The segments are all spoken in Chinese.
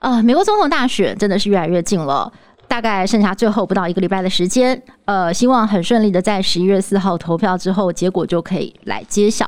呃，美国总统大选真的是越来越近了。大概剩下最后不到一个礼拜的时间，呃，希望很顺利的在十一月四号投票之后，结果就可以来揭晓。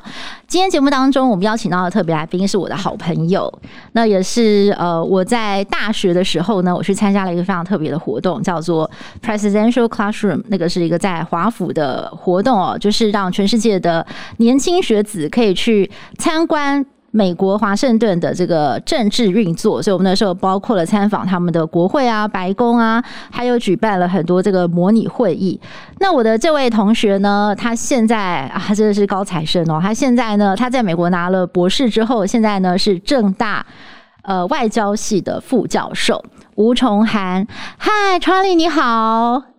今天节目当中，我们邀请到的特别来宾是我的好朋友，那也是呃，我在大学的时候呢，我去参加了一个非常特别的活动，叫做 Presidential Classroom，那个是一个在华府的活动哦，就是让全世界的年轻学子可以去参观。美国华盛顿的这个政治运作，所以我们那时候包括了参访他们的国会啊、白宫啊，还有举办了很多这个模拟会议。那我的这位同学呢，他现在啊，真的是高材生哦。他现在呢，他在美国拿了博士之后，现在呢是政大呃外交系的副教授。吴崇涵，嗨，Charlie，你好。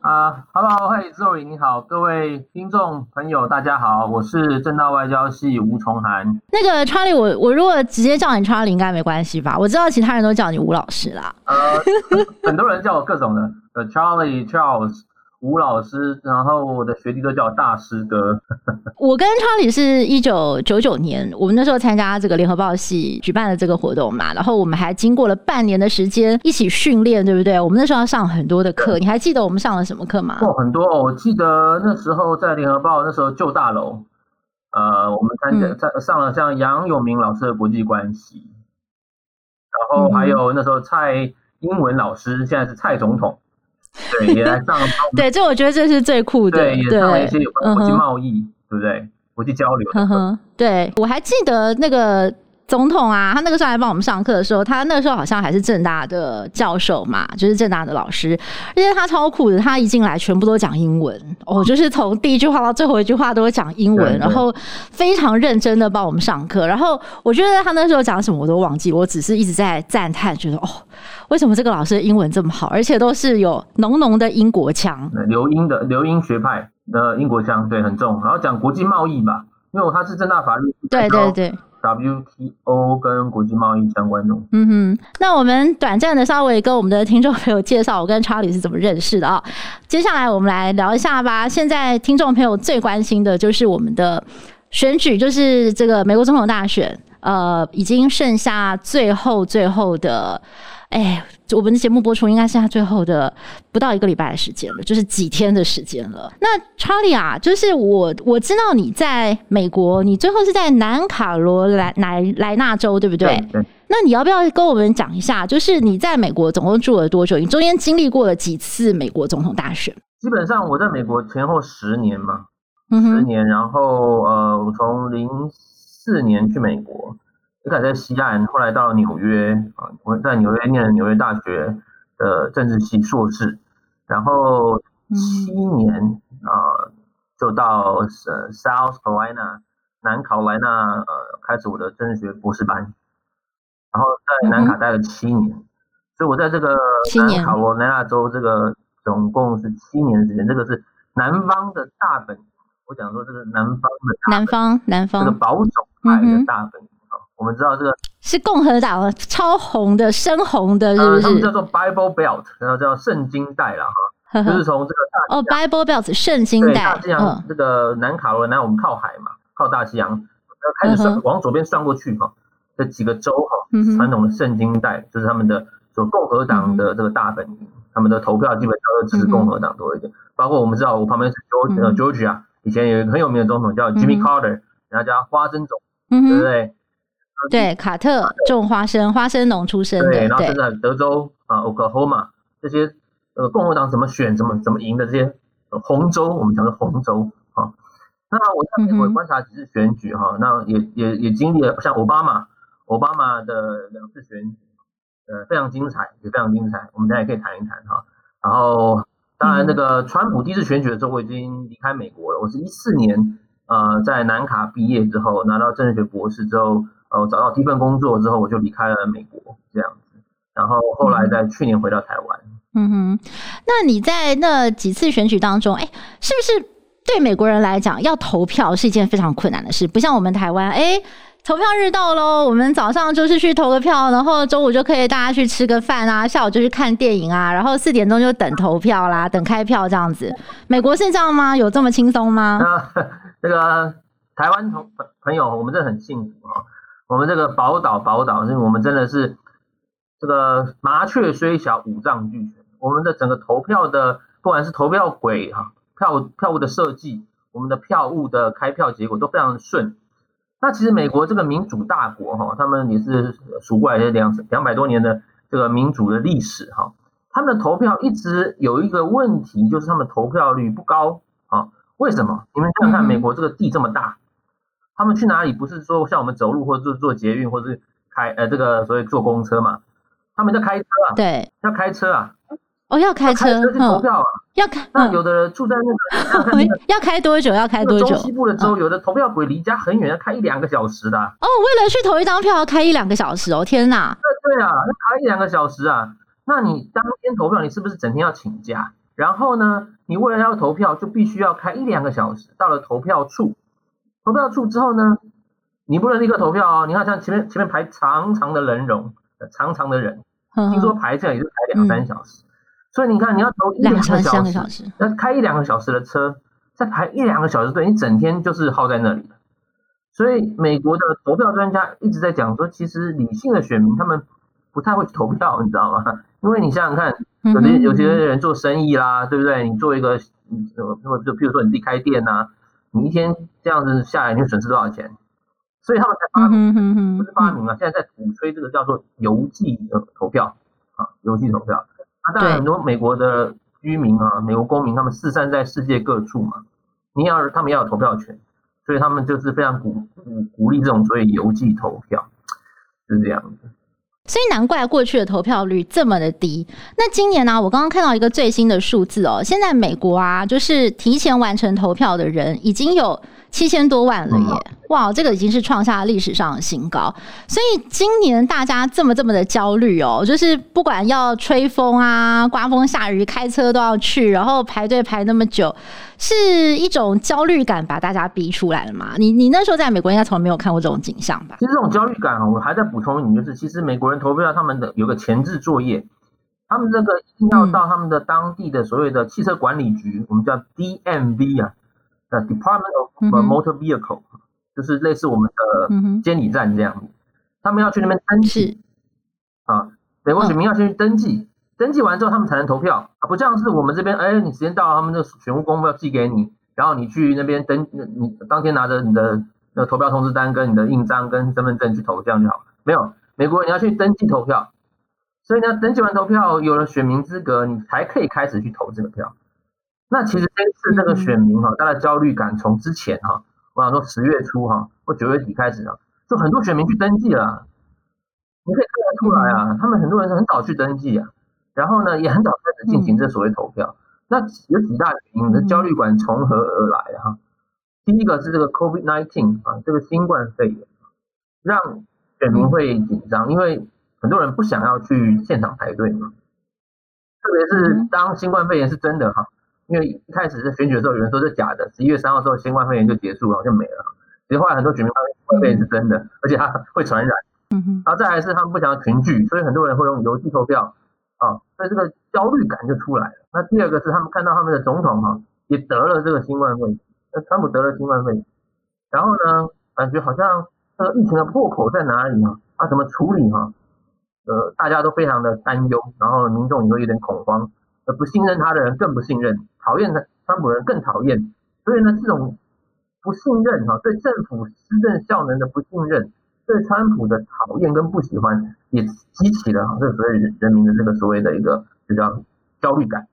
啊、uh,，Hello，嗨，Zoe，你好，各位听众朋友，大家好，我是政大外交系吴崇涵。那个 Charlie，我我如果直接叫你 Charlie，应该没关系吧？我知道其他人都叫你吴老师啦。呃、uh, 很多人叫我各种的，呃，Charlie Charles。吴老师，然后我的学弟都叫我大师哥。我跟查理是一九九九年，我们那时候参加这个联合报系举办的这个活动嘛，然后我们还经过了半年的时间一起训练，对不对？我们那时候要上很多的课，你还记得我们上了什么课吗？哦，很多哦，我记得那时候在联合报那时候旧大楼，呃，我们参加在、嗯、上了像杨永明老师的国际关系，然后还有那时候蔡英文老师，现在是蔡总统。对，也来上。对，这我觉得这是最酷的。对，也上了一些有关国际贸易，嗯、对不对？国际交流。对，我还记得那个。总统啊，他那个时候来帮我们上课的时候，他那个时候好像还是政大的教授嘛，就是政大的老师，而且他超酷的，他一进来全部都讲英文哦，就是从第一句话到最后一句话都会讲英文，然后非常认真的帮我们上课。然后我觉得他那时候讲什么我都忘记，我只是一直在赞叹，觉得哦，为什么这个老师的英文这么好，而且都是有浓浓的英国腔，留英的留英学派的英国腔，对，很重。然后讲国际贸易吧，因为他是政大法律，对对对。WTO 跟国际贸易相关的。嗯哼，那我们短暂的稍微跟我们的听众朋友介绍我跟查理是怎么认识的啊。接下来我们来聊一下吧。现在听众朋友最关心的就是我们的选举，就是这个美国总统大选。呃，已经剩下最后最后的。哎，我们的节目播出应该剩下最后的不到一个礼拜的时间了，就是几天的时间了。那查理啊，就是我我知道你在美国，你最后是在南卡罗来来莱纳州，对不对？对，对。那你要不要跟我们讲一下，就是你在美国总共住了多久？你中间经历过了几次美国总统大选？基本上我在美国前后十年嘛，十年，然后呃，我从零四年去美国。一开始在西岸，后来到纽约啊，我在纽约念了纽约大学的政治系硕士，然后七年啊，就到呃 South Carolina 南卡罗来纳呃开始我的政治学博士班，然后在南卡待了七年，所以我在这个南卡罗来纳州这个总共是七年的时间，这个是南方的大本营，我讲说这个南方的南方南方。这个保守派的大本。营。我们知道这个是共和党超红的、深红的，是不是？他们叫做 Bible Belt，然后叫圣经带了哈，就是从这个大哦 Bible Belt 圣经带，大西洋这个南卡罗来纳，我们靠海嘛，靠大西洋，开始算往左边算过去哈，这几个州哈，传统的圣经带就是他们的所共和党的这个大本营，他们的投票基本上都支持共和党多一点。包括我们知道，我旁边是 Georgia，以前有一个很有名的总统叫 Jimmy Carter，人家叫花生总，对不对？对，卡特种花生，花生农出身的。对，然后现在德州啊，Oklahoma 这些呃共和党怎么选，怎么怎么赢的这些红州，我们讲的红州啊。那我在美国观察几次选举哈，那也也也经历了像奥巴马，奥巴马的两次选举，呃，非常精彩，也非常精彩。我们大家也可以谈一谈哈。然后当然那个川普第一次选举的时候，我已经离开美国了。我是一四年呃在南卡毕业之后，拿到政治学博士之后。呃，找到第一份工作之后，我就离开了美国，这样子。然后后来在去年回到台湾。嗯哼，那你在那几次选举当中，哎，是不是对美国人来讲，要投票是一件非常困难的事？不像我们台湾，哎，投票日到喽，我们早上就是去投个票，然后中午就可以大家去吃个饭啊，下午就去看电影啊，然后四点钟就等投票啦，等开票这样子。美国是这样吗？有这么轻松吗？那 这个台湾同朋友，我们真的很幸福啊！我们这个宝岛宝岛，我们真的是这个麻雀虽小，五脏俱全。我们的整个投票的，不管是投票轨哈，票票务的设计，我们的票务的开票结果都非常的顺。那其实美国这个民主大国哈，他们也是数过来的两两百多年的这个民主的历史哈，他们的投票一直有一个问题，就是他们投票率不高啊。为什么？你们想想看，美国这个地这么大，他们去哪里不是说像我们走路或者坐坐捷运或者是开呃这个所谓坐公车嘛？他们在开车啊，对，要开车啊。哦，要开车，去投票啊！要开，那有的人住在那个，要开多久？要开多久？中西部的州，有的投票鬼离家很远，要开一两个小时的。哦，为了去投一张票，要开一两个小时哦！天哪！对对啊，要开一两个小时啊！那你当天投票，你是不是整天要请假？然后呢，你为了要投票，就必须要开一两个小时。到了投票处，投票处之后呢，你不能立刻投票哦。你看，像前面前面排长长的人龙，长长的人，听说排这样也是排两三小时。所以你看，你要投一两个小时，两个小时要开一两个小时的车，再排一两个小时队，你整天就是耗在那里。所以美国的投票专家一直在讲说，其实理性的选民他们不太会投票，你知道吗？因为你想想看，有些有些人做生意啦，对不对？你做一个，或者就比如说你自己开店呐，你一天这样子下来，你会损失多少钱？所以他们才发明，不是发明啊，现在在鼓吹这个叫做邮寄的投票啊，邮寄投票。啊，当然很多美国的居民啊，美国公民，他们四散在世界各处嘛，你要他们要有投票权，所以他们就是非常鼓鼓鼓励这种所谓邮寄投票，就是这样子。所以难怪过去的投票率这么的低。那今年呢、我刚刚看到一个最新的数字哦，现在美国啊，就是提前完成投票的人已经有七千多万了耶！哇，这个已经是创下历史上的新高。所以今年大家这么这么的焦虑哦，就是不管要吹风啊、刮风下雨，开车都要去，然后排队排那么久，是一种焦虑感把大家逼出来了嘛？你你那时候在美国应该从来没有看过这种景象吧？其实这种焦虑感啊，我还在补充一点，就是其实美国人投票他们的有个前置作业，他们这个一定要到他们的当地的所谓的汽车管理局，嗯、我们叫 DMV 啊，呃，Department of Motor Vehicle，、嗯、就是类似我们的监理站这样，嗯、他们要去那边登记啊，美国选民要先去登记，哦、登记完之后他们才能投票，不像是我们这边，哎，你时间到了，他们的选务公布要寄给你，然后你去那边登，你当天拿着你的那投票通知单跟你的印章跟身份证去投，这样就好，没有。美国你要去登记投票，所以你要登记完投票，有了选民资格，你才可以开始去投这个票。那其实这一次这个选民哈，他的焦虑感从之前哈，我想说十月初哈或九月底开始啊，就很多选民去登记了。你可以看得出来啊，他们很多人是很早去登记啊，然后呢也很早开始进行这所谓投票。那有几大原因的焦虑感从何而来哈？第一个是这个 COVID-19 啊，这个新冠肺炎让选民会紧张，因为很多人不想要去现场排队嘛。特别是当新冠肺炎是真的哈，因为一开始在选举的时候，有人说是假的，十一月三号之后新冠肺炎就结束了，就没了。其实后来很多选民发现新冠肺炎是真的，而且它会传染。嗯哼然后再来是他们不想要群聚，所以很多人会用邮寄投票啊，所以这个焦虑感就出来了。那第二个是他们看到他们的总统哈也得了这个新冠肺炎，那川普得了新冠肺炎，然后呢感觉好像。这个疫情的破口在哪里啊？啊，怎么处理哈、啊？呃，大家都非常的担忧，然后民众也会有点恐慌，而，不信任他的人更不信任，讨厌的川普人更讨厌，所以呢，这种不信任哈、对政府施政效能的不信任，对川普的讨厌跟不喜欢，也激起了哈，这所谓人人民的这个所谓的一个就叫焦虑感，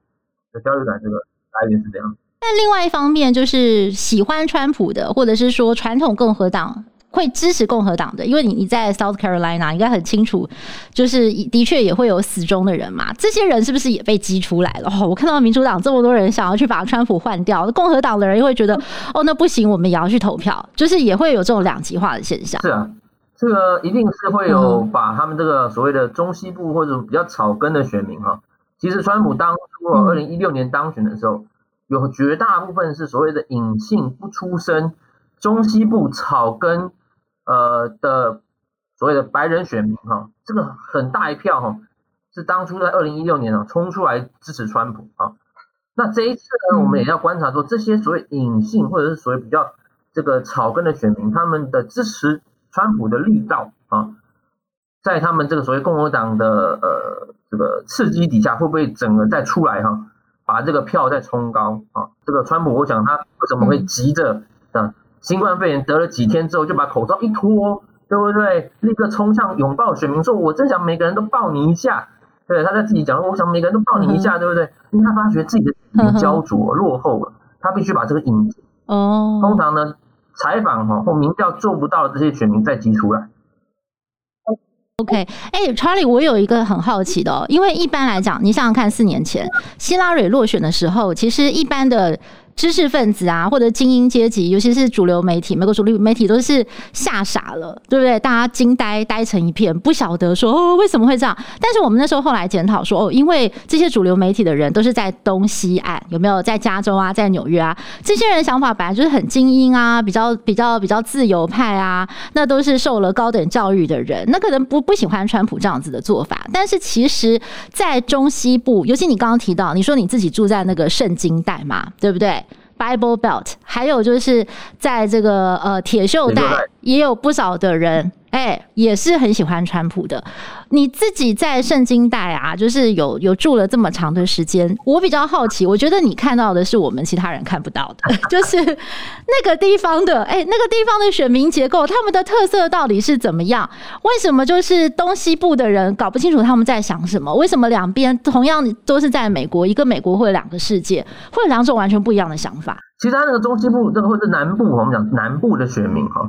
这焦虑感这个来源是这样。但另外一方面，就是喜欢川普的，或者是说传统共和党。会支持共和党的，因为你你在 South Carolina 应该很清楚，就是的确也会有死忠的人嘛。这些人是不是也被激出来了？哦，我看到民主党这么多人想要去把川普换掉，共和党的人又会觉得，哦，那不行，我们也要去投票，就是也会有这种两极化的现象。是啊，这个一定是会有把他们这个所谓的中西部或者比较草根的选民哈，其实川普当初二零一六年当选的时候，有绝大部分是所谓的隐性不出声中西部草根呃的所谓的白人选民哈，这个很大一票哈，是当初在二零一六年啊冲出来支持川普啊。那这一次呢，我们也要观察说这些所谓隐性或者是所谓比较这个草根的选民，他们的支持。川普的力道啊，在他们这个所谓共和党的呃这个刺激底下，会不会整个再出来哈、啊，把这个票再冲高啊？这个川普，我想他为什么会急着啊？新冠肺炎得了几天之后，就把口罩一脱，对不对？立刻冲向拥抱选民，说我真想每个人都抱你一下。对，他在自己讲，我想每个人都抱你一下，对不对？因为他发觉自己的焦灼落后了，他必须把这个引哦。通常呢。采访哈或民调做不到的这些选民再挤出来。OK，哎、欸，Charlie，我有一个很好奇的哦，因为一般来讲，你想想看，四年前希拉蕊落选的时候，其实一般的。知识分子啊，或者精英阶级，尤其是主流媒体，美国主流媒体都是吓傻了，对不对？大家惊呆呆成一片，不晓得说哦为什么会这样。但是我们那时候后来检讨说哦，因为这些主流媒体的人都是在东西岸，有没有在加州啊，在纽约啊？这些人想法本来就是很精英啊，比较比较比较自由派啊，那都是受了高等教育的人，那可能不不喜欢川普这样子的做法。但是其实，在中西部，尤其你刚刚提到，你说你自己住在那个圣经带嘛，对不对？Bible Belt，还有就是在这个呃铁锈带，也有不少的人，哎、也是很喜欢川普的。你自己在圣经带啊，就是有有住了这么长的时间，我比较好奇，我觉得你看到的是我们其他人看不到的，就是那个地方的，哎、那个地方的选民结构，他们的特色到底是怎么样？为什么就是东西部的人搞不清楚他们在想什么？为什么两边同样都是在美国，一个美国会有两个世界，会有两种完全不一样的想法？其实他那个中西部，这个或者南部，我们讲南部的选民哈，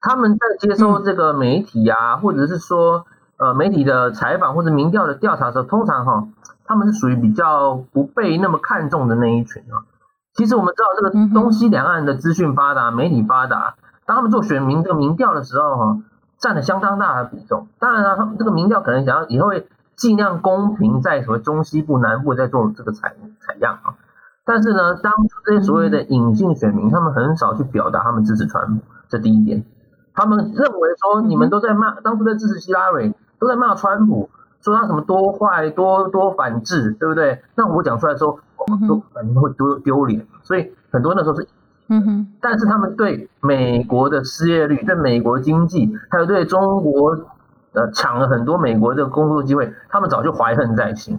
他们在接收这个媒体啊，或者是说呃媒体的采访或者民调的调查的时候，通常哈，他们是属于比较不被那么看重的那一群啊。其实我们知道，这个东西两岸的资讯发达，媒体发达，当他们做选民这个民调的时候哈，占了相当大的比重。当然了，他们这个民调可能想要以后会尽量公平，在什么中西部、南部在做这个采采样啊。但是呢，当初这些所谓的隐性选民，他们很少去表达他们支持川普，这第一点。他们认为说，你们都在骂，当初在支持希拉蕊，都在骂川普，说他什么多坏、多多反制，对不对？那我讲出来说，都感觉会丢丢脸。所以很多那时候是，嗯哼。但是他们对美国的失业率、对美国经济，还有对中国呃抢了很多美国的工作机会，他们早就怀恨在心。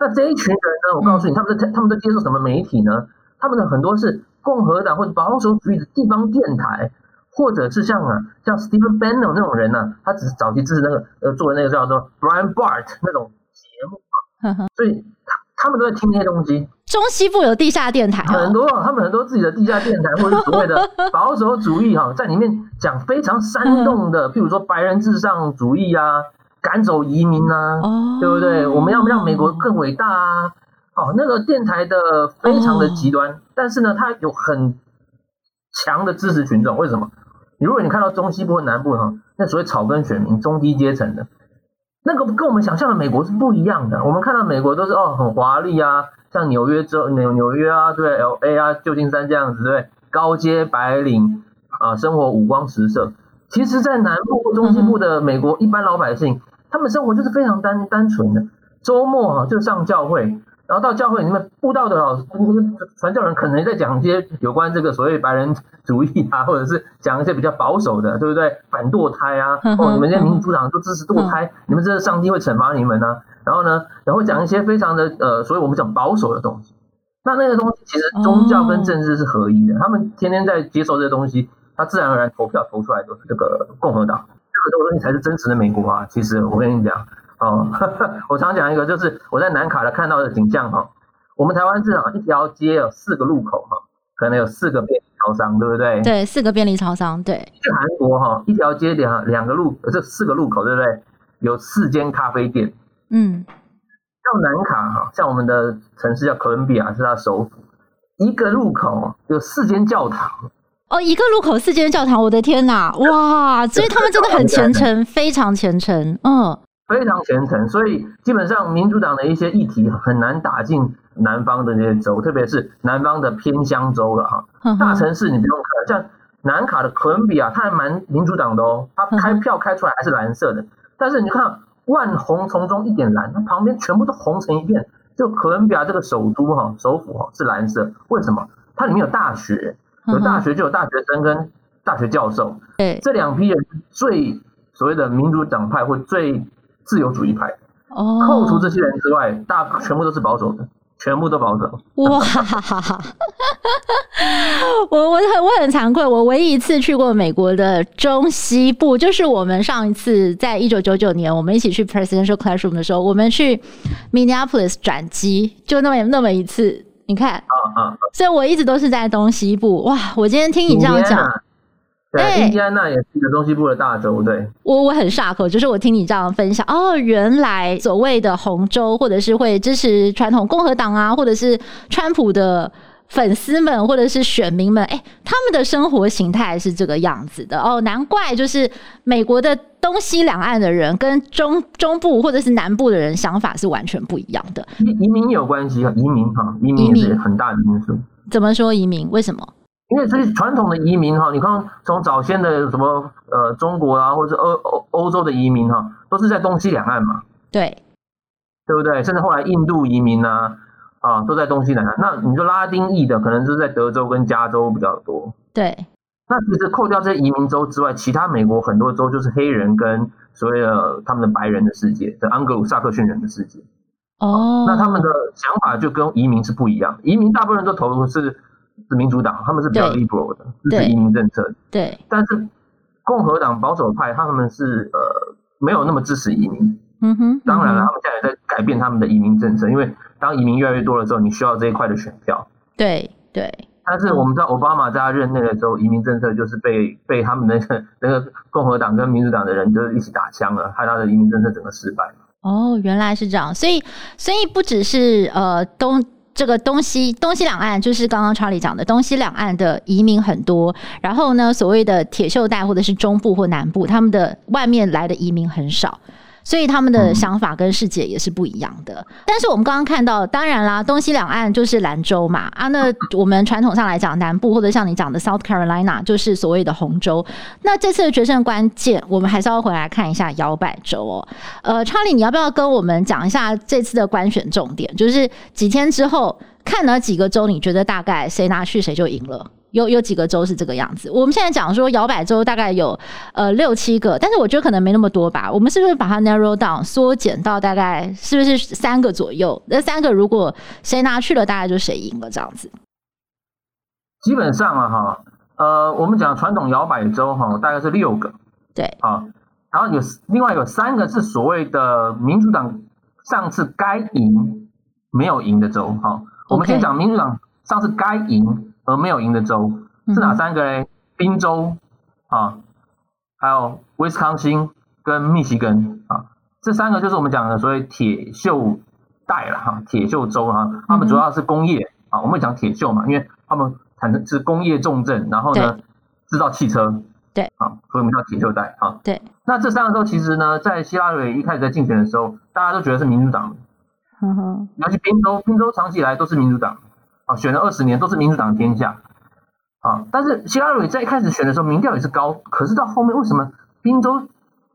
那这一群人呢？我告诉你，他们在他们在接受什么媒体呢？他们的很多是共和党或者保守主义的地方电台，或者是像啊像 Stephen Bannon 那种人呢、啊，他只是早期支持那个呃做的那个叫做 Brian Bart 那种节目啊，所以他他们都在听那些东西。中西部有地下电台、哦，很多他们很多自己的地下电台，或者所谓的 保守主义哈，在里面讲非常煽动的，譬如说白人至上主义啊。赶走移民啊，oh, 对不对？我们要让美国更伟大啊！哦，那个电台的非常的极端，oh. 但是呢，它有很强的支持群众。为什么？如果你看到中西部和南部哈，那所谓草根选民、中低阶层的，那个跟我们想象的美国是不一样的。我们看到美国都是哦很华丽啊，像纽约州、纽纽约啊，对，LA 啊，旧金山这样子，对，高阶白领啊，生活五光十色。其实，在南部或中西部的美国，一般老百姓。他们生活就是非常单单纯的，周末哈就上教会，然后到教会里面布道的老师、传教人可能在讲一些有关这个所谓白人主义啊，或者是讲一些比较保守的，对不对？反堕胎啊，哦，你们这些民主党都支持堕胎，你们这个上帝会惩罚你们呢、啊？然后呢，然后讲一些非常的呃，所以我们讲保守的东西。那那个东西其实宗教跟政治是合一的，他们天天在接受这些东西，他自然而然投票投出来都是这个共和党。这个东西才是真实的美国啊！其实我跟你讲哦，我常讲一个，就是我在南卡的看到的景象哈。我们台湾市场一条街有四个路口哈，可能有四个便利超商，对不对？对，四个便利超商，对。去韩国哈，一条街两两个路，这四个路口，对不对？有四间咖啡店。嗯。到南卡哈，像我们的城市叫哥伦比亚，是它首府，一个路口有四间教堂。哦，一个路口四间教堂，我的天哪，哇！所以他们真的很虔诚，非常虔诚，嗯，非常虔诚。所以基本上民主党的一些议题很难打进南方的那些州，特别是南方的偏乡州了哈。大城市你不用看，像南卡的哥伦比亚，它还蛮民主党的哦，它开票开出来还是蓝色的。但是你看万红丛中一点蓝，它旁边全部都红成一片。就哥伦比亚这个首都哈，首府哈是蓝色，为什么？它里面有大学，有大学就有大学生跟大学教授，对，这两批人最所谓的民主党派或最自由主义派。哦，扣除这些人之外，大全部都是保守的。全部都保守哇！我我很我很惭愧，我唯一一次去过美国的中西部，就是我们上一次在一九九九年我们一起去 Presidential Classroom 的时候，我们去 Minneapolis 转机，就那么那么一次。你看，嗯嗯，所以我一直都是在东西部。哇！我今天听你这样讲。对，印第安纳也是一个中西部的大州，对。我我很 shock，就是我听你这样分享，哦，原来所谓的红州，或者是会支持传统共和党啊，或者是川普的粉丝们，或者是选民们，哎，他们的生活形态是这个样子的哦，难怪就是美国的东西两岸的人跟中中部或者是南部的人想法是完全不一样的。移移民有关系啊，移民哈，移民是很大的因素。怎么说移民？为什么？因为这些传统的移民哈，你看从早先的什么呃中国啊，或者欧欧欧洲的移民哈，都是在东西两岸嘛，对，对不对？甚至后来印度移民啊，啊都在东西两岸。那你说拉丁裔的，可能是在德州跟加州比较多。对，那其实扣掉这些移民州之外，其他美国很多州就是黑人跟所谓的他们的白人的世界的安格鲁萨克逊人的世界。哦，那他们的想法就跟移民是不一样。移民大部分人都投入是。是民主党，他们是比较 liberal 的，支持移民政策。对，但是共和党保守派他们是呃没有那么支持移民。嗯哼。当然了，他们现在也在改变他们的移民政策，因为当移民越来越多的时候，你需要这一块的选票。对对。但是我们知道，奥巴马在他任内的时候，移民政策就是被被他们那个那个共和党跟民主党的人就是一起打枪了，害他的移民政策整个失败。哦，原来是这样，所以所以不只是呃东。这个东西东西两岸就是刚刚查理讲的东西两岸的移民很多，然后呢，所谓的铁锈带或者是中部或南部，他们的外面来的移民很少。所以他们的想法跟世界也是不一样的。但是我们刚刚看到，当然啦，东西两岸就是兰州嘛啊。那 我们传统上来讲，南部或者像你讲的 South Carolina 就是所谓的红州。那这次的决胜关键，我们还是要回来看一下摇摆州哦。呃，查理，你要不要跟我们讲一下这次的观选重点？就是几天之后看了几个州，你觉得大概谁拿去谁就赢了？有有几个州是这个样子？我们现在讲说摇摆州大概有呃六七个，但是我觉得可能没那么多吧。我们是不是把它 narrow down 缩减到大概是不是三个左右？那三个如果谁拿去了，大概就谁赢了这样子。基本上啊哈，呃，我们讲传统摇摆州哈，大概是六个，对啊，然后有另外有三个是所谓的民主党上次该赢没有赢的州哈。我们先讲民主党上次该赢。而没有赢的州是哪三个嘞？宾州啊，还有威斯康星跟密西根啊，这三个就是我们讲的所谓铁锈带了哈，铁锈州哈，他们主要是工业啊，我们会讲铁锈嘛，因为他们产生是工业重镇，然后呢制造汽车，对啊，所以我们叫铁锈带啊。对，那这三个州其实呢，在希拉里一开始在竞选的时候，大家都觉得是民主党，嗯哼，尤其宾州，宾州长期以来都是民主党。啊，选了二十年都是民主党天下，啊，但是希拉里在一开始选的时候民调也是高，可是到后面为什么宾州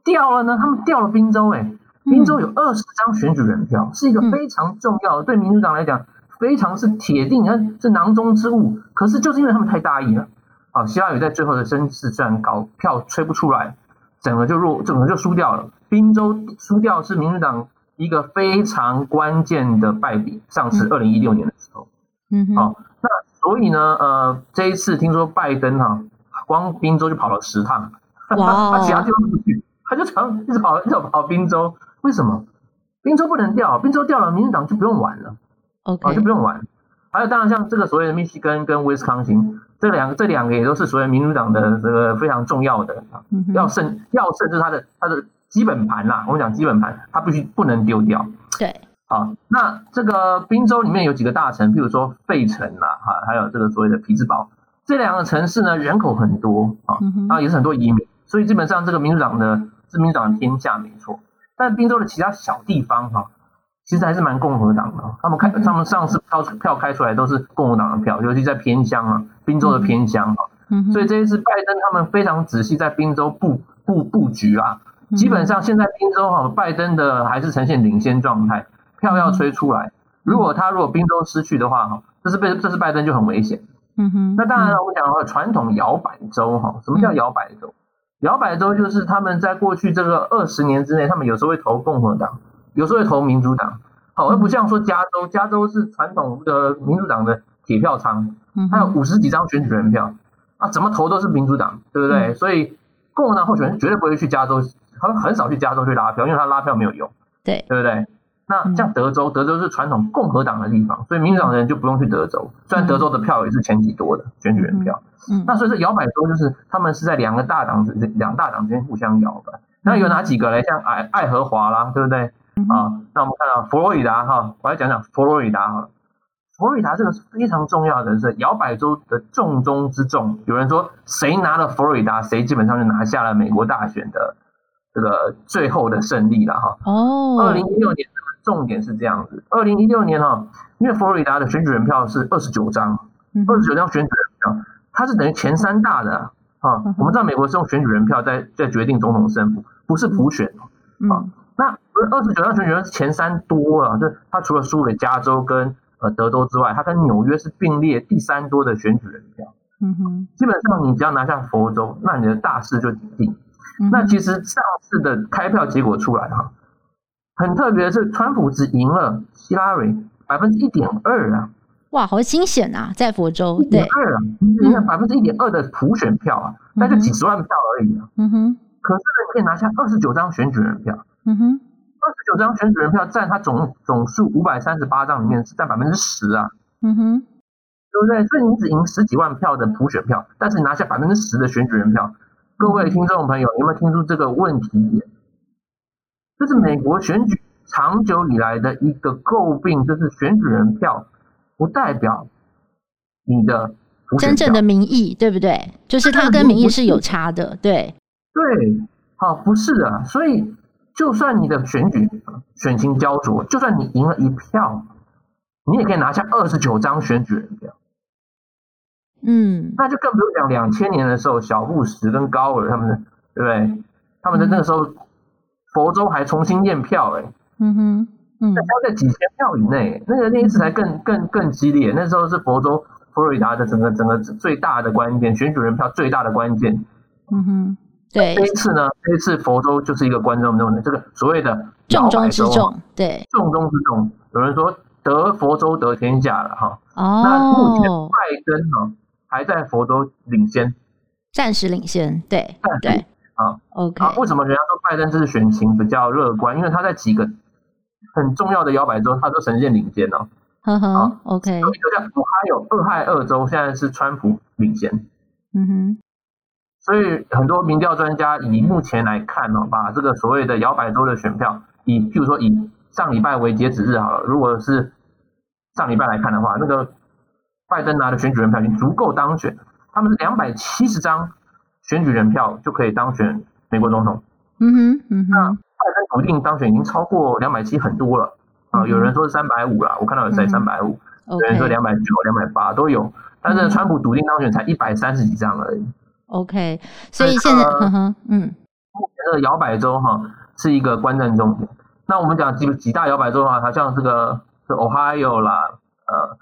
掉了呢？他们掉了宾州，哎，宾州有二十张选举人票，是一个非常重要的，对民主党来讲非常是铁定，啊，是囊中之物。可是就是因为他们太大意了，啊，希拉里在最后的声势虽然高，票吹不出来，整个就弱，整个就输掉了。宾州输掉是民主党一个非常关键的败笔，上次二零一六年的时候。嗯，好，那所以呢，呃，这一次听说拜登哈，光宾州就跑了十趟，哇，他其他地方不去，他就常一直跑，一直跑宾州。为什么？宾州不能掉，宾州掉了，民主党就不用玩了，OK，就不用玩。还有，当然像这个所谓的密西根跟威斯康星，这两个这两个也都是所谓民主党的这个非常重要的，要胜要胜就是他的他的基本盘啦。我们讲基本盘，他必须不能丢掉。对。啊，那这个宾州里面有几个大城，譬如说费城啦，哈，还有这个所谓的匹兹堡，这两个城市呢，人口很多啊，啊也是很多移民，所以基本上这个民主党的是民主党的天下没错。但宾州的其他小地方哈，其实还是蛮共和党的。他们开他们上次票票开出来都是共和党的票，尤其在偏乡啊，宾州的偏乡啊。所以这一次拜登他们非常仔细在宾州布布布局啊，基本上现在滨州哈，拜登的还是呈现领先状态，票要吹出来。如果他如果宾州失去的话哈，这是被这是拜登就很危险。嗯哼，那当然了，我讲的话，传统摇摆州哈，什么叫摇摆州？摇摆州就是他们在过去这个二十年之内，他们有时候会投共和党，有时候会投民主党，好，而不像说加州，加州是传统的民主党的铁票仓，它有五十几张选举人票，啊，怎么投都是民主党，对不对？所以共和党候选人绝对不会去加州，他们很少去加州去拉票，因为他拉票没有用，对，对不对？那像德州，德州是传统共和党的地方，所以民主党的人就不用去德州。虽然德州的票也是前几多的选举人票，嗯，那所以说摇摆州就是他们是在两个大党之两大党之间互相摇摆。那有哪几个嘞？像爱爱荷华啦，对不对？啊，那我们看到佛罗里达哈，我来讲讲佛罗里达哈。佛罗里达这个是非常重要的，是摇摆州的重中之重。有人说，谁拿了佛罗里达，谁基本上就拿下了美国大选的这个最后的胜利了哈。哦，二零一六年。重点是这样子，二零一六年哈，因为佛罗里达的选举人票是二十九张，二十九张选举人票，它是等于前三大的啊。我们知道美国是用选举人票在在决定总统胜负，不是普选啊。那二十九张选举人是前三多啊，就他除了输给加州跟呃德州之外，他跟纽约是并列第三多的选举人票。嗯哼，基本上你只要拿下佛州，那你的大势就定。那其实上次的开票结果出来哈。很特别的是，川普只赢了希拉里百分之一点二啊！哇，好惊险啊，在佛州，对，二啊，你看百分之一点二的普选票啊，那、嗯、就几十万票而已啊。嗯哼。可是呢，你可以拿下二十九张选举人票。嗯哼。二十九张选举人票占他总总数五百三十八张里面是占百分之十啊。嗯哼。对不对？所以你只赢十几万票的普选票，但是你拿下百分之十的选举人票。各位听众朋友，有没有听出这个问题？这是美国选举长久以来的一个诟病，就是选举人票不代表你的真正的民意，对不对？就是它跟民意是有差的，对。对，好，不是的。所以，就算你的选举选情焦灼，就算你赢了一票，你也可以拿下二十九张选举人票。嗯，那就更不用讲两千年的时候，小布什跟高尔他们的，对不对？他们在那个时候。佛州还重新验票哎、欸，嗯哼，嗯，大概在几千票以内，那个那一次才更更更激烈。那时候是佛州佛罗里达的整个整个最大的关键，选举人票最大的关键。嗯哼，对。这一次呢，这一次佛州就是一个关键中的这个所谓的重中之重，对，重中之重。有人说得佛州得天下了哈。哦。那目前拜登呢还在佛州领先，暂时领先，对，对。啊，OK，啊，为什么人家说拜登这次选情比较乐观？因为他在几个很重要的摇摆州，他都呈现领先哦。呵呵，OK。有叫俄亥俄，俄亥俄州现在是川普领先。嗯哼。所以很多民调专家以目前来看呢，把这个所谓的摇摆州的选票，以譬如说以上礼拜为截止日好了，如果是上礼拜来看的话，那个拜登拿的选举人票已经足够当选，他们是两百七十张。选举人票就可以当选美国总统。嗯哼，嗯哼。那拜登笃定当选已经超过两百七很多了啊！有人说是三百五了，我看到有在三百五，有人说两百九、两百八都有。但是川普笃定当选才一百三十几张而已。OK，所以现在，嗯嗯，目前的摇摆州哈是一个关键重点。那我们讲几几大摇摆州的话，它像这个是 Ohio 啦，呃，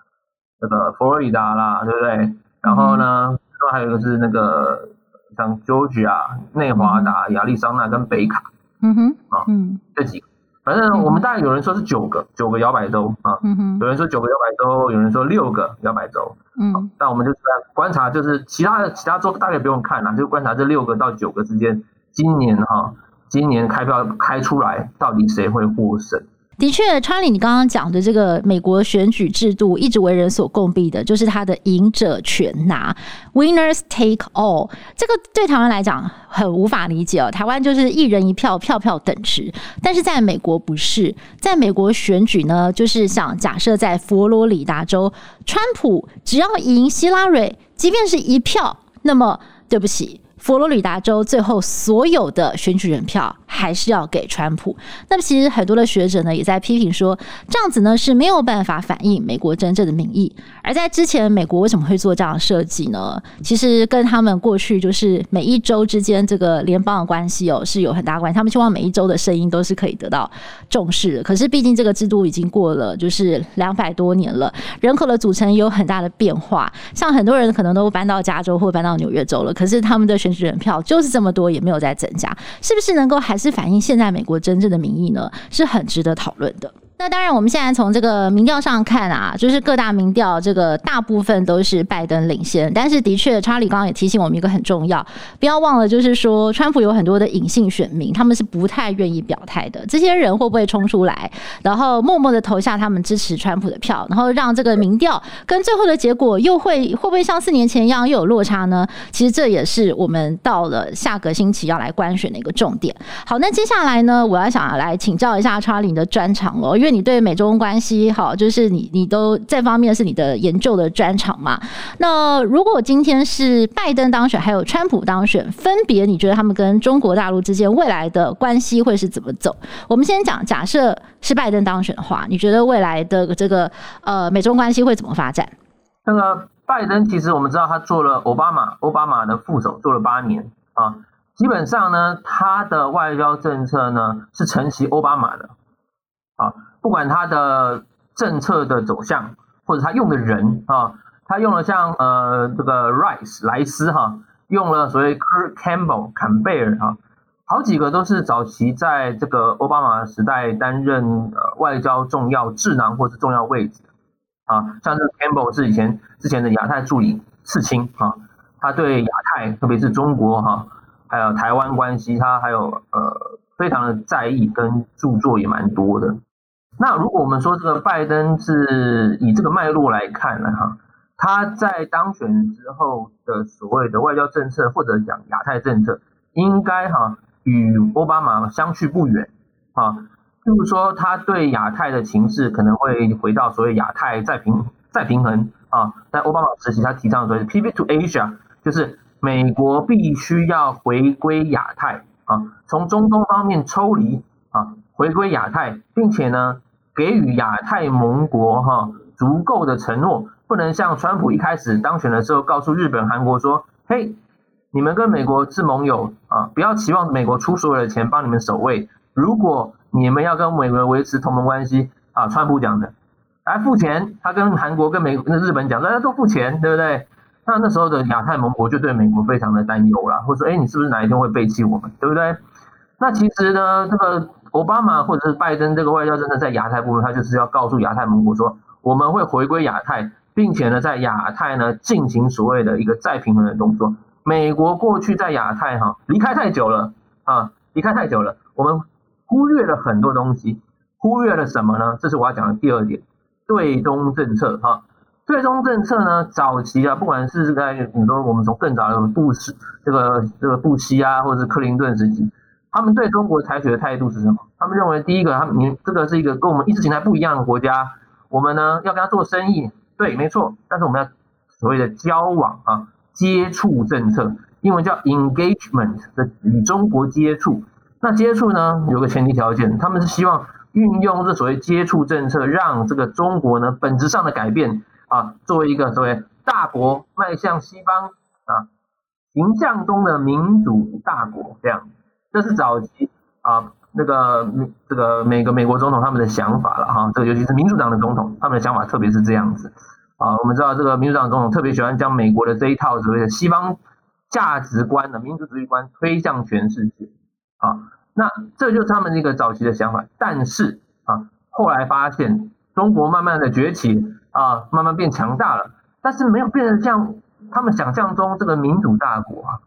这个佛罗里达啦，对不对？然后呢，还有一个是那个。像 Georgia、内华达、亚利桑那跟北卡，嗯哼，啊，嗯，这几个，反正我们大概有人说是九个，九个摇摆州啊，嗯哼，有人说九个摇摆州，有人说六个摇摆州，嗯，但我们就是在观察，就是其他的其他州大概不用看了，就观察这六个到九个之间，今年哈，今年开票开出来，到底谁会获胜？的确，查理，你刚刚讲的这个美国选举制度一直为人所共弊的，就是他的赢者全拿 （winners take all）。这个对台湾来讲很无法理解哦。台湾就是一人一票，票票等值。但是在美国不是，在美国选举呢，就是想假设在佛罗里达州，川普只要赢希拉蕊，即便是一票，那么对不起。佛罗里达州最后所有的选举人票还是要给川普。那么，其实很多的学者呢也在批评说，这样子呢是没有办法反映美国真正的民意。而在之前，美国为什么会做这样的设计呢？其实跟他们过去就是每一周之间这个联邦的关系哦是有很大关系。他们希望每一周的声音都是可以得到重视的。可是，毕竟这个制度已经过了就是两百多年了，人口的组成有很大的变化。像很多人可能都搬到加州或搬到纽约州了，可是他们的选举人票就是这么多，也没有在增加，是不是能够还是反映现在美国真正的民意呢？是很值得讨论的。那当然，我们现在从这个民调上看啊，就是各大民调这个大部分都是拜登领先。但是的确，查理刚刚也提醒我们一个很重要，不要忘了，就是说川普有很多的隐性选民，他们是不太愿意表态的。这些人会不会冲出来，然后默默的投下他们支持川普的票，然后让这个民调跟最后的结果又会会不会像四年前一样又有落差呢？其实这也是我们到了下个星期要来观选的一个重点。好，那接下来呢，我要想要来请教一下查理的专场哦，因为为你对美中关系好，就是你你都这方面是你的研究的专长嘛？那如果今天是拜登当选，还有川普当选，分别你觉得他们跟中国大陆之间未来的关系会是怎么走？我们先讲，假设是拜登当选的话，你觉得未来的这个呃美中关系会怎么发展？那个拜登其实我们知道他做了奥巴马奥巴马的副手，做了八年啊，基本上呢，他的外交政策呢是承袭奥巴马的。啊，不管他的政策的走向，或者他用的人啊，他用了像呃这个 Rice 莱斯哈，用了所谓 Kirk Campbell 坎贝尔啊，好几个都是早期在这个奥巴马时代担任外交重要智囊或是重要位置啊，像这个 Campbell 是以前之前的亚太助理次卿啊，他对亚太特别是中国哈，还有台湾关系，他还有呃非常的在意，跟著作也蛮多的。那如果我们说这个拜登是以这个脉络来看呢，哈，他在当选之后的所谓的外交政策或者讲亚太政策，应该哈与奥巴马相去不远啊。就是说，他对亚太的情势可能会回到所谓亚太再平再平衡啊。在奥巴马时期，他提倡的所谓 Pivot to Asia，就是美国必须要回归亚太啊，从中东方面抽离啊，回归亚太，并且呢。给予亚太盟国哈足够的承诺，不能像川普一开始当选的时候，告诉日本、韩国说：“嘿，你们跟美国是盟友啊，不要期望美国出所有的钱帮你们守卫。如果你们要跟美国维持同盟关系啊，川普讲的来付钱，他跟韩国、跟美、跟日本讲，大家都付钱，对不对？那那时候的亚太盟国就对美国非常的担忧了，或者说，哎，你是不是哪一天会背弃我们，对不对？那其实呢，这个。奥巴马或者是拜登这个外交政策在亚太部分，他就是要告诉亚太盟国说，我们会回归亚太，并且呢，在亚太呢进行所谓的一个再平衡的动作。美国过去在亚太哈离开太久了啊，离开太久了，我们忽略了很多东西，忽略了什么呢？这是我要讲的第二点，对中政策哈。对中政策呢，早期啊，不管是在很多我们从更早的布什这个这个布希啊，或者是克林顿时期。他们对中国采取的态度是什么？他们认为，第一个，他们你这个是一个跟我们意识形态不一样的国家，我们呢要跟他做生意，对，没错。但是我们要所谓的交往啊，接触政策，英文叫 engagement 的与中国接触。那接触呢有个前提条件，他们是希望运用这所谓接触政策，让这个中国呢本质上的改变啊，作为一个所谓大国迈向西方啊形象中的民主大国这样。这是早期啊，那个这个每个美国总统他们的想法了哈，这个尤其是民主党的总统，他们的想法特别是这样子啊。我们知道这个民主党总统特别喜欢将美国的这一套所谓的西方价值观的民主主义观推向全世界啊。那这就是他们一个早期的想法。但是啊，后来发现中国慢慢的崛起啊，慢慢变强大了，但是没有变得像他们想象中这个民主大国啊，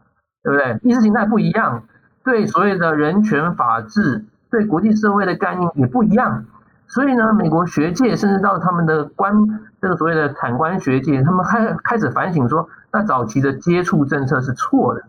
对不对？意识形态不一样。对所谓的人权法治，对国际社会的概念也不一样，所以呢，美国学界甚至到他们的官这个所谓的产官学界，他们开开始反省说，那早期的接触政策是错的。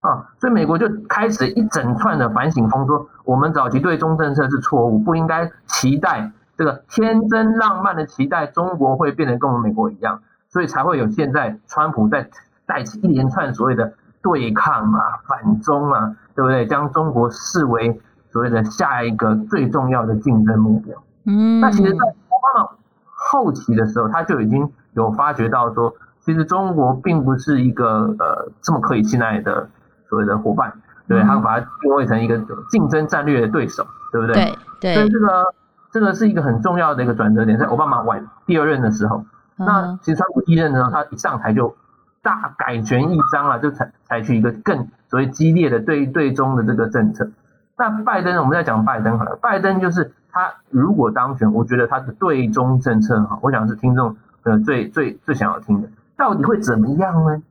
啊，所以美国就开始一整串的反省风，说我们早期对中政策是错误，不应该期待这个天真浪漫的期待中国会变得跟我们美国一样，所以才会有现在川普在带起一连串所谓的对抗啊、反中啊，对不对？将中国视为所谓的下一个最重要的竞争目标。嗯，那其实，在奥巴马后期的时候，他就已经有发觉到说，其实中国并不是一个呃这么可以信赖的所谓的伙伴，对，他把它定位成一个竞争战略的对手，对不对？对对。所以这个这个是一个很重要的一个转折点，在奥巴马晚第二任的时候，那其实川普第一任呢，他一上台就大改弦易张啊，就采采取一个更所谓激烈的对对中的这个政策。那拜登，我们在讲拜登好了，拜登就是。他如果当选，我觉得他的对中政策哈，我想是听众呃最最最想要听的，到底会怎么样呢？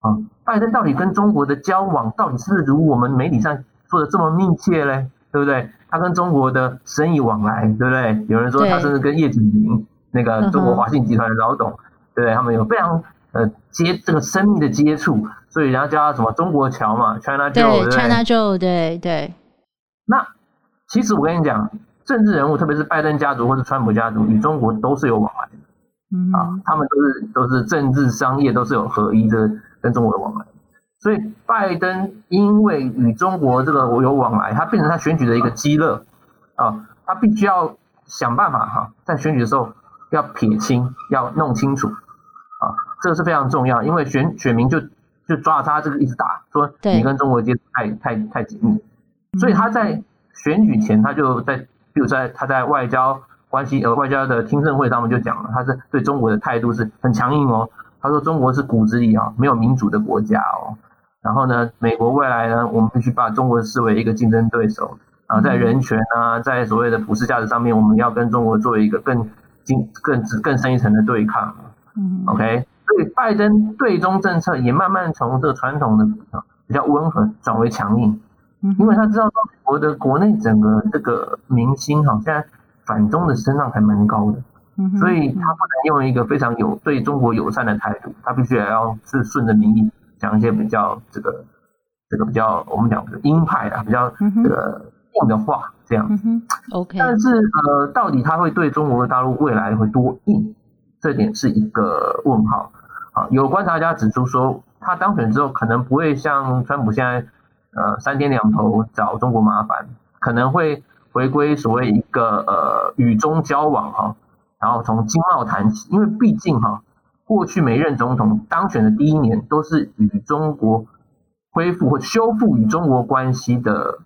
啊，拜登到底跟中国的交往到底是不是如我们媒体上说的这么密切嘞？对不对？他跟中国的生意往来，对不对？有人说他甚至跟叶景明那个中国华信集团的老董，对不对？他们有非常呃接这个生命的接触，所以人家叫他什么中国桥嘛，China Joe，对，China Joe，对对。那其实我跟你讲。政治人物，特别是拜登家族或是川普家族，与中国都是有往来的，嗯啊，他们都是都是政治商业都是有合一的跟中国的往来，所以拜登因为与中国这个有往来，他变成他选举的一个基乐啊，他必须要想办法哈，在选举的时候要撇清，要弄清楚啊，这个是非常重要，因为选选民就就抓着他这个一直打，说你跟中国接触太太太紧密，所以他在选举前他就在。比如在他在外交关系呃外交的听证会上面就讲了，他是对中国的态度是很强硬哦。他说中国是骨子里啊没有民主的国家哦。然后呢，美国未来呢，我们必须把中国视为一个竞争对手啊，在人权啊，在所谓的普世价值上面，我们要跟中国做一个更精更更深一层的对抗。嗯，OK，所以拜登对中政策也慢慢从这个传统的比较温和转为强硬。因为他知道，美国的国内整个这个民心哈，现在反中的声浪还蛮高的，所以他不能用一个非常有对中国友善的态度，他必须也要是顺着民意讲一些比较这个这个比较我们讲的鹰派啊，比较这个硬的话这样子。OK，但是呃，到底他会对中国大陆未来会多硬，这点是一个问号啊。有观察家指出说，他当选之后可能不会像川普现在。呃，三天两头找中国麻烦，可能会回归所谓一个呃与中交往哈，然后从经贸谈起，因为毕竟哈，过去每任总统当选的第一年都是与中国恢复或修复与中国关系的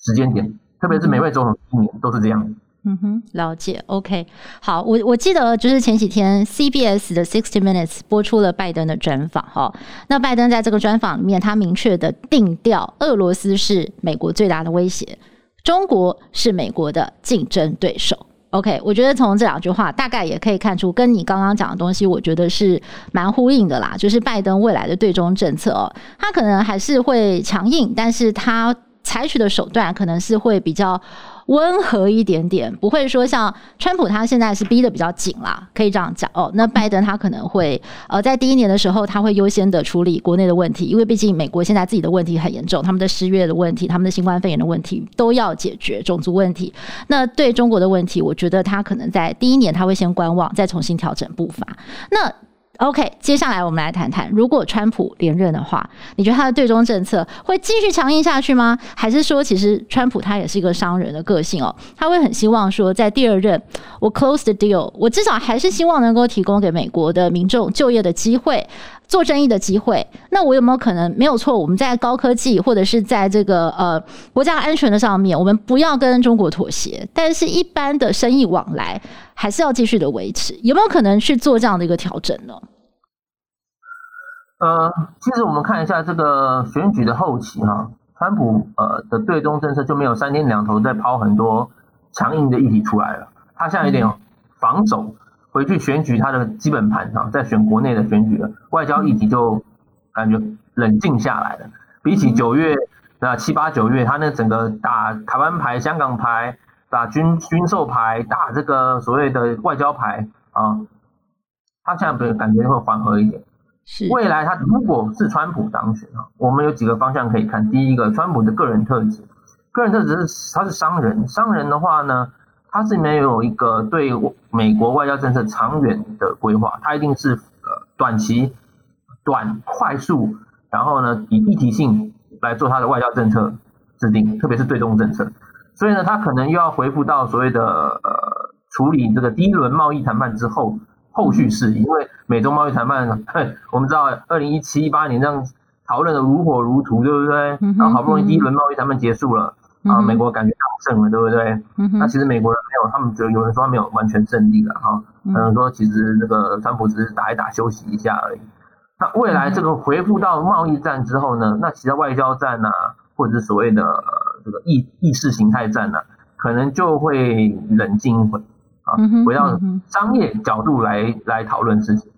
时间点，特别是每位总统第一年都是这样。嗯哼，了解。OK，好，我我记得就是前几天 CBS 的 Sixty Minutes 播出了拜登的专访哈。那拜登在这个专访里面，他明确的定调，俄罗斯是美国最大的威胁，中国是美国的竞争对手。OK，我觉得从这两句话大概也可以看出，跟你刚刚讲的东西，我觉得是蛮呼应的啦。就是拜登未来的对中政策哦，他可能还是会强硬，但是他采取的手段可能是会比较。温和一点点，不会说像川普他现在是逼得比较紧啦，可以这样讲哦。那拜登他可能会呃在第一年的时候，他会优先的处理国内的问题，因为毕竟美国现在自己的问题很严重，他们的失业的问题，他们的新冠肺炎的问题都要解决，种族问题。那对中国的问题，我觉得他可能在第一年他会先观望，再重新调整步伐。那。OK，接下来我们来谈谈，如果川普连任的话，你觉得他的对中政策会继续强硬下去吗？还是说，其实川普他也是一个商人的个性哦，他会很希望说，在第二任我 close the deal，我至少还是希望能够提供给美国的民众就业的机会。做生意的机会，那我有没有可能没有错？我们在高科技或者是在这个呃国家安全的上面，我们不要跟中国妥协，但是一般的生意往来还是要继续的维持。有没有可能去做这样的一个调整呢？呃，其实我们看一下这个选举的后期哈，川普呃的对中政策就没有三天两头在抛很多强硬的议题出来了，他现在有点防守。嗯回去选举他的基本盘上，在选国内的选举了，外交议题就感觉冷静下来了。比起九月那七八九月，他那整个打台湾牌、香港牌，打军军售牌，打这个所谓的外交牌啊，他现在不感觉会缓和一点。是未来他如果是川普当选啊，我们有几个方向可以看。第一个，川普的个人特质，个人特质是他是商人，商人的话呢，他是没有一个对美国外交政策长远的规划，它一定是呃短期、短、快速，然后呢以议题性来做它的外交政策制定，特别是对中政策。所以呢，它可能又要回复到所谓的呃处理这个第一轮贸易谈判之后后续事宜，因为美中贸易谈判，我们知道二零一七一八年这样讨论的如火如荼，对不对？然后好不容易第一轮贸易谈判结束了，啊，美国感觉当胜了，对不对？那其实美国人没有，他们觉得有人说他没有完全胜利了哈，可能说其实这个川普只是打一打休息一下而已。那未来这个回复到贸易战之后呢，那其他外交战啊，或者是所谓的。这个意意识形态战呢、啊，可能就会冷静一会啊，回到商业角度来来讨论事情。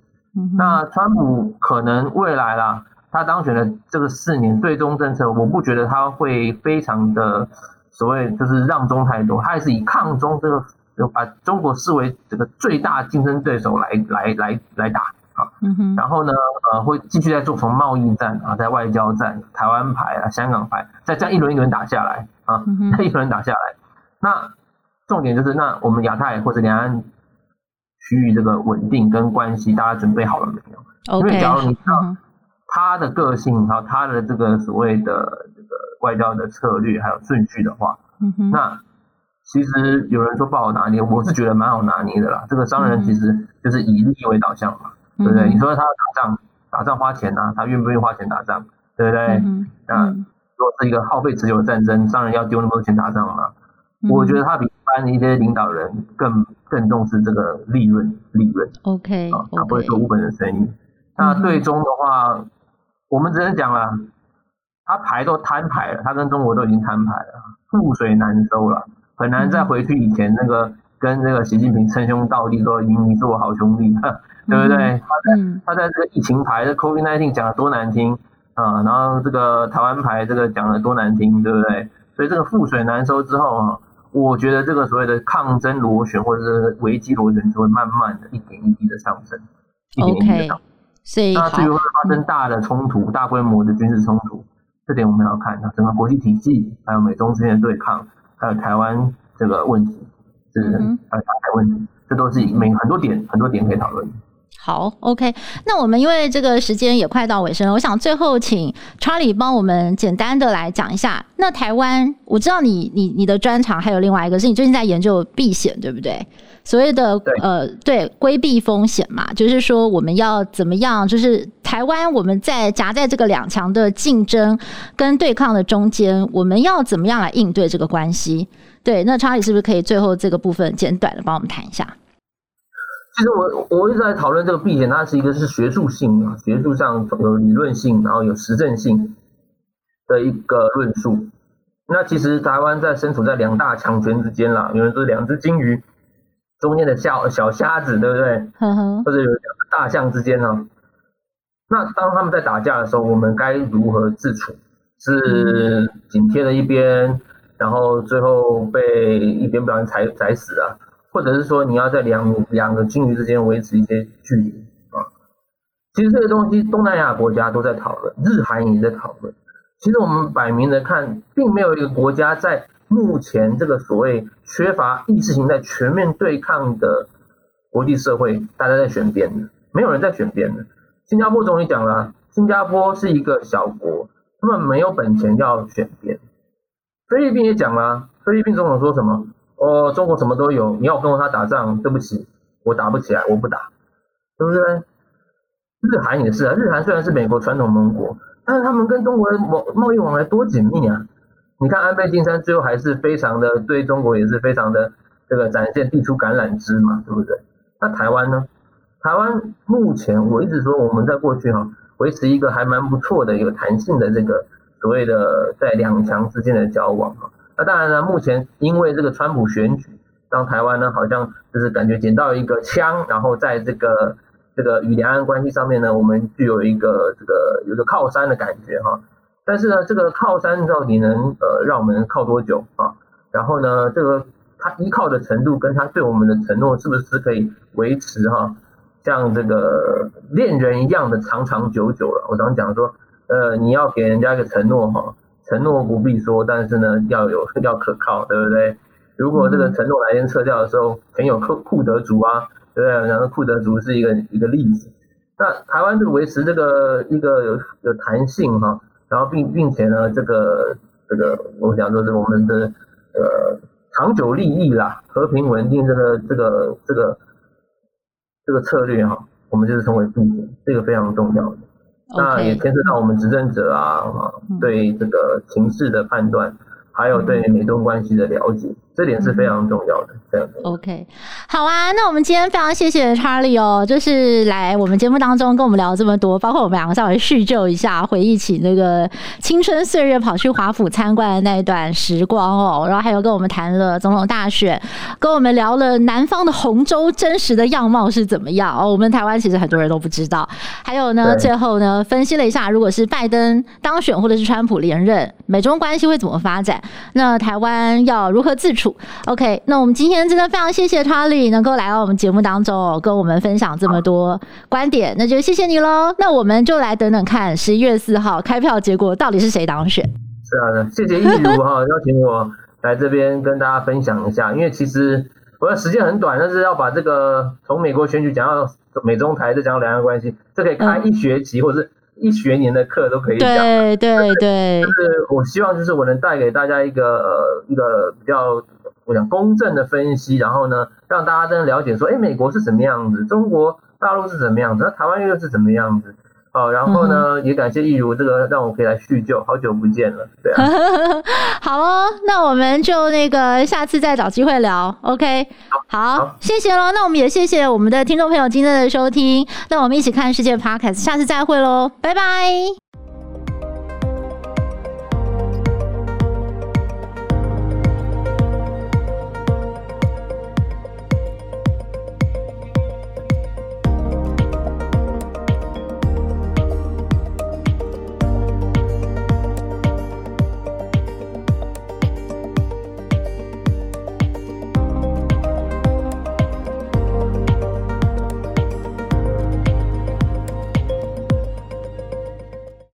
那川普可能未来啦，他当选的这个四年对中政策，我不觉得他会非常的所谓就是让中太多，他还是以抗中这个，就把中国视为这个最大竞争对手来来来来打。啊，然后呢，呃，会继续在做从贸易战啊，在外交战，台湾牌啊，香港牌，再这样一轮一轮打下来啊，再 一轮打下来，那重点就是，那我们亚太或者两岸区域这个稳定跟关系，大家准备好了没有？因为假如你知道他的个性，还有他的这个所谓的这个外交的策略还有顺序的话，那其实有人说不好拿捏，我是觉得蛮好拿捏的啦。这个商人其实就是以利益为导向嘛。对不对？你说他要打仗，打仗花钱啊，他愿不愿意花钱打仗？对不对？嗯，那如果是一个耗费持久的战争，商人要丢那么多钱打仗吗？嗯、我觉得他比一般的一些领导人更更重视这个利润，利润。OK，啊，他不会做无本的生意。嗯、那最终的话，我们只能讲了，他牌都摊牌了，他跟中国都已经摊牌了，覆水难收了，很难再回去以前那个跟那个习近平称兄道弟说你你是我好兄弟。对不对？他在他在这个疫情牌的 COVID-19 讲的多难听啊，然后这个台湾牌这个讲的多难听，对不对？所以这个覆水难收之后啊，我觉得这个所谓的抗争螺旋或者是危机螺旋就会慢慢的一点一滴的上升，一点一滴的上升。所以那至于会发生大的冲突、大规模的军事冲突，这点我们要看那，整个国际体系，还有美中之间的对抗，还有台湾这个问题，是还有台海问题，这都是每很多点很多点可以讨论。好，OK，那我们因为这个时间也快到尾声，我想最后请 Charlie 帮我们简单的来讲一下。那台湾，我知道你你你的专长还有另外一个是你最近在研究避险，对不对？所谓的呃，对，规避风险嘛，就是说我们要怎么样？就是台湾我们在夹在这个两强的竞争跟对抗的中间，我们要怎么样来应对这个关系？对，那 Charlie 是不是可以最后这个部分简短的帮我们谈一下？其实我我一直在讨论这个避险，它是一个是学术性啊，学术上有理论性，然后有实证性的一个论述。那其实台湾在身处在两大强权之间啦，有人说两只金鱼中间的小小虾子，对不对？或者有两个大象之间呢？那当他们在打架的时候，我们该如何自处？是紧贴的一边，然后最后被一边不小心踩踩死啊？或者是说你要在两两个鲸鱼之间维持一些距离啊，其实这个东西东南亚国家都在讨论，日韩也在讨论。其实我们摆明的看，并没有一个国家在目前这个所谓缺乏意识形态全面对抗的国际社会，大家在选边的，没有人在选边的。新加坡总理讲了，新加坡是一个小国，他们没有本钱要选边。菲律宾也讲了，菲律宾总统说什么？哦，中国什么都有，你要跟他打仗，对不起，我打不起来，我不打，对不对？日韩也是啊，日韩虽然是美国传统盟国，但是他们跟中国的贸贸易往来多紧密啊！你看安倍晋三最后还是非常的对中国也是非常的这个展现递出橄榄枝嘛，对不对？那台湾呢？台湾目前我一直说我们在过去哈、维持一个还蛮不错的有弹性的这个所谓的在两强之间的交往啊。那当然呢，目前因为这个川普选举，让台湾呢好像就是感觉捡到一个枪，然后在这个这个与两岸关系上面呢，我们具有一个这个有一个靠山的感觉哈。但是呢，这个靠山到底能呃让我们靠多久啊？然后呢，这个他依靠的程度跟他对我们的承诺是不是可以维持哈，像这个恋人一样的长长久久了。我常讲说，呃，你要给人家一个承诺哈，承诺不必说，但是呢要有要可靠，对不对？如果这个承诺来天撤掉的时候，很有库库德族啊，对不对？然后库德族是一个一个例子。那台湾就维持这个一个有有弹性哈，然后并并且呢，这个这个我想说是我们的呃长久利益啦，和平稳定这个这个这个这个策略哈，我们就是称为必行，这个非常重要。那也牵涉到我们执政者啊啊对这个情势的判断。还有对美中关系的了解，这点是非常重要的。这样 OK，好啊，那我们今天非常谢谢 Charlie 哦，就是来我们节目当中跟我们聊这么多，包括我们两个稍微叙旧一下，回忆起那个青春岁月跑去华府参观的那一段时光哦，然后还有跟我们谈了总统大选，跟我们聊了南方的红州真实的样貌是怎么样哦，我们台湾其实很多人都不知道。还有呢，最后呢，分析了一下，如果是拜登当选或者是川普连任，美中关系会怎么发展？那台湾要如何自处？OK，那我们今天真的非常谢谢 Charlie 能够来到我们节目当中，哦跟我们分享这么多观点，那就谢谢你喽。那我们就来等等看十一月四号开票结果到底是谁当选。是啊，谢谢易如哈邀请我来这边跟大家分享一下，因为其实我的时间很短，但是要把这个从美国选举讲到美中台，再讲到两岸关系，这可以开一学期，或者是。一学年的课都可以讲，对对对，就是我希望就是我能带给大家一个呃一个比较我想公正的分析，然后呢让大家真的了解说，哎，美国是什么样子，中国大陆是什么样子，那台湾又是什么样子。好，然后呢，嗯、也感谢易如这个让我可以来叙旧，好久不见了，对啊。好哦，那我们就那个下次再找机会聊，OK？好，好谢谢喽。那我们也谢谢我们的听众朋友今天的收听，那我们一起看世界 Podcast，下次再会喽，拜拜。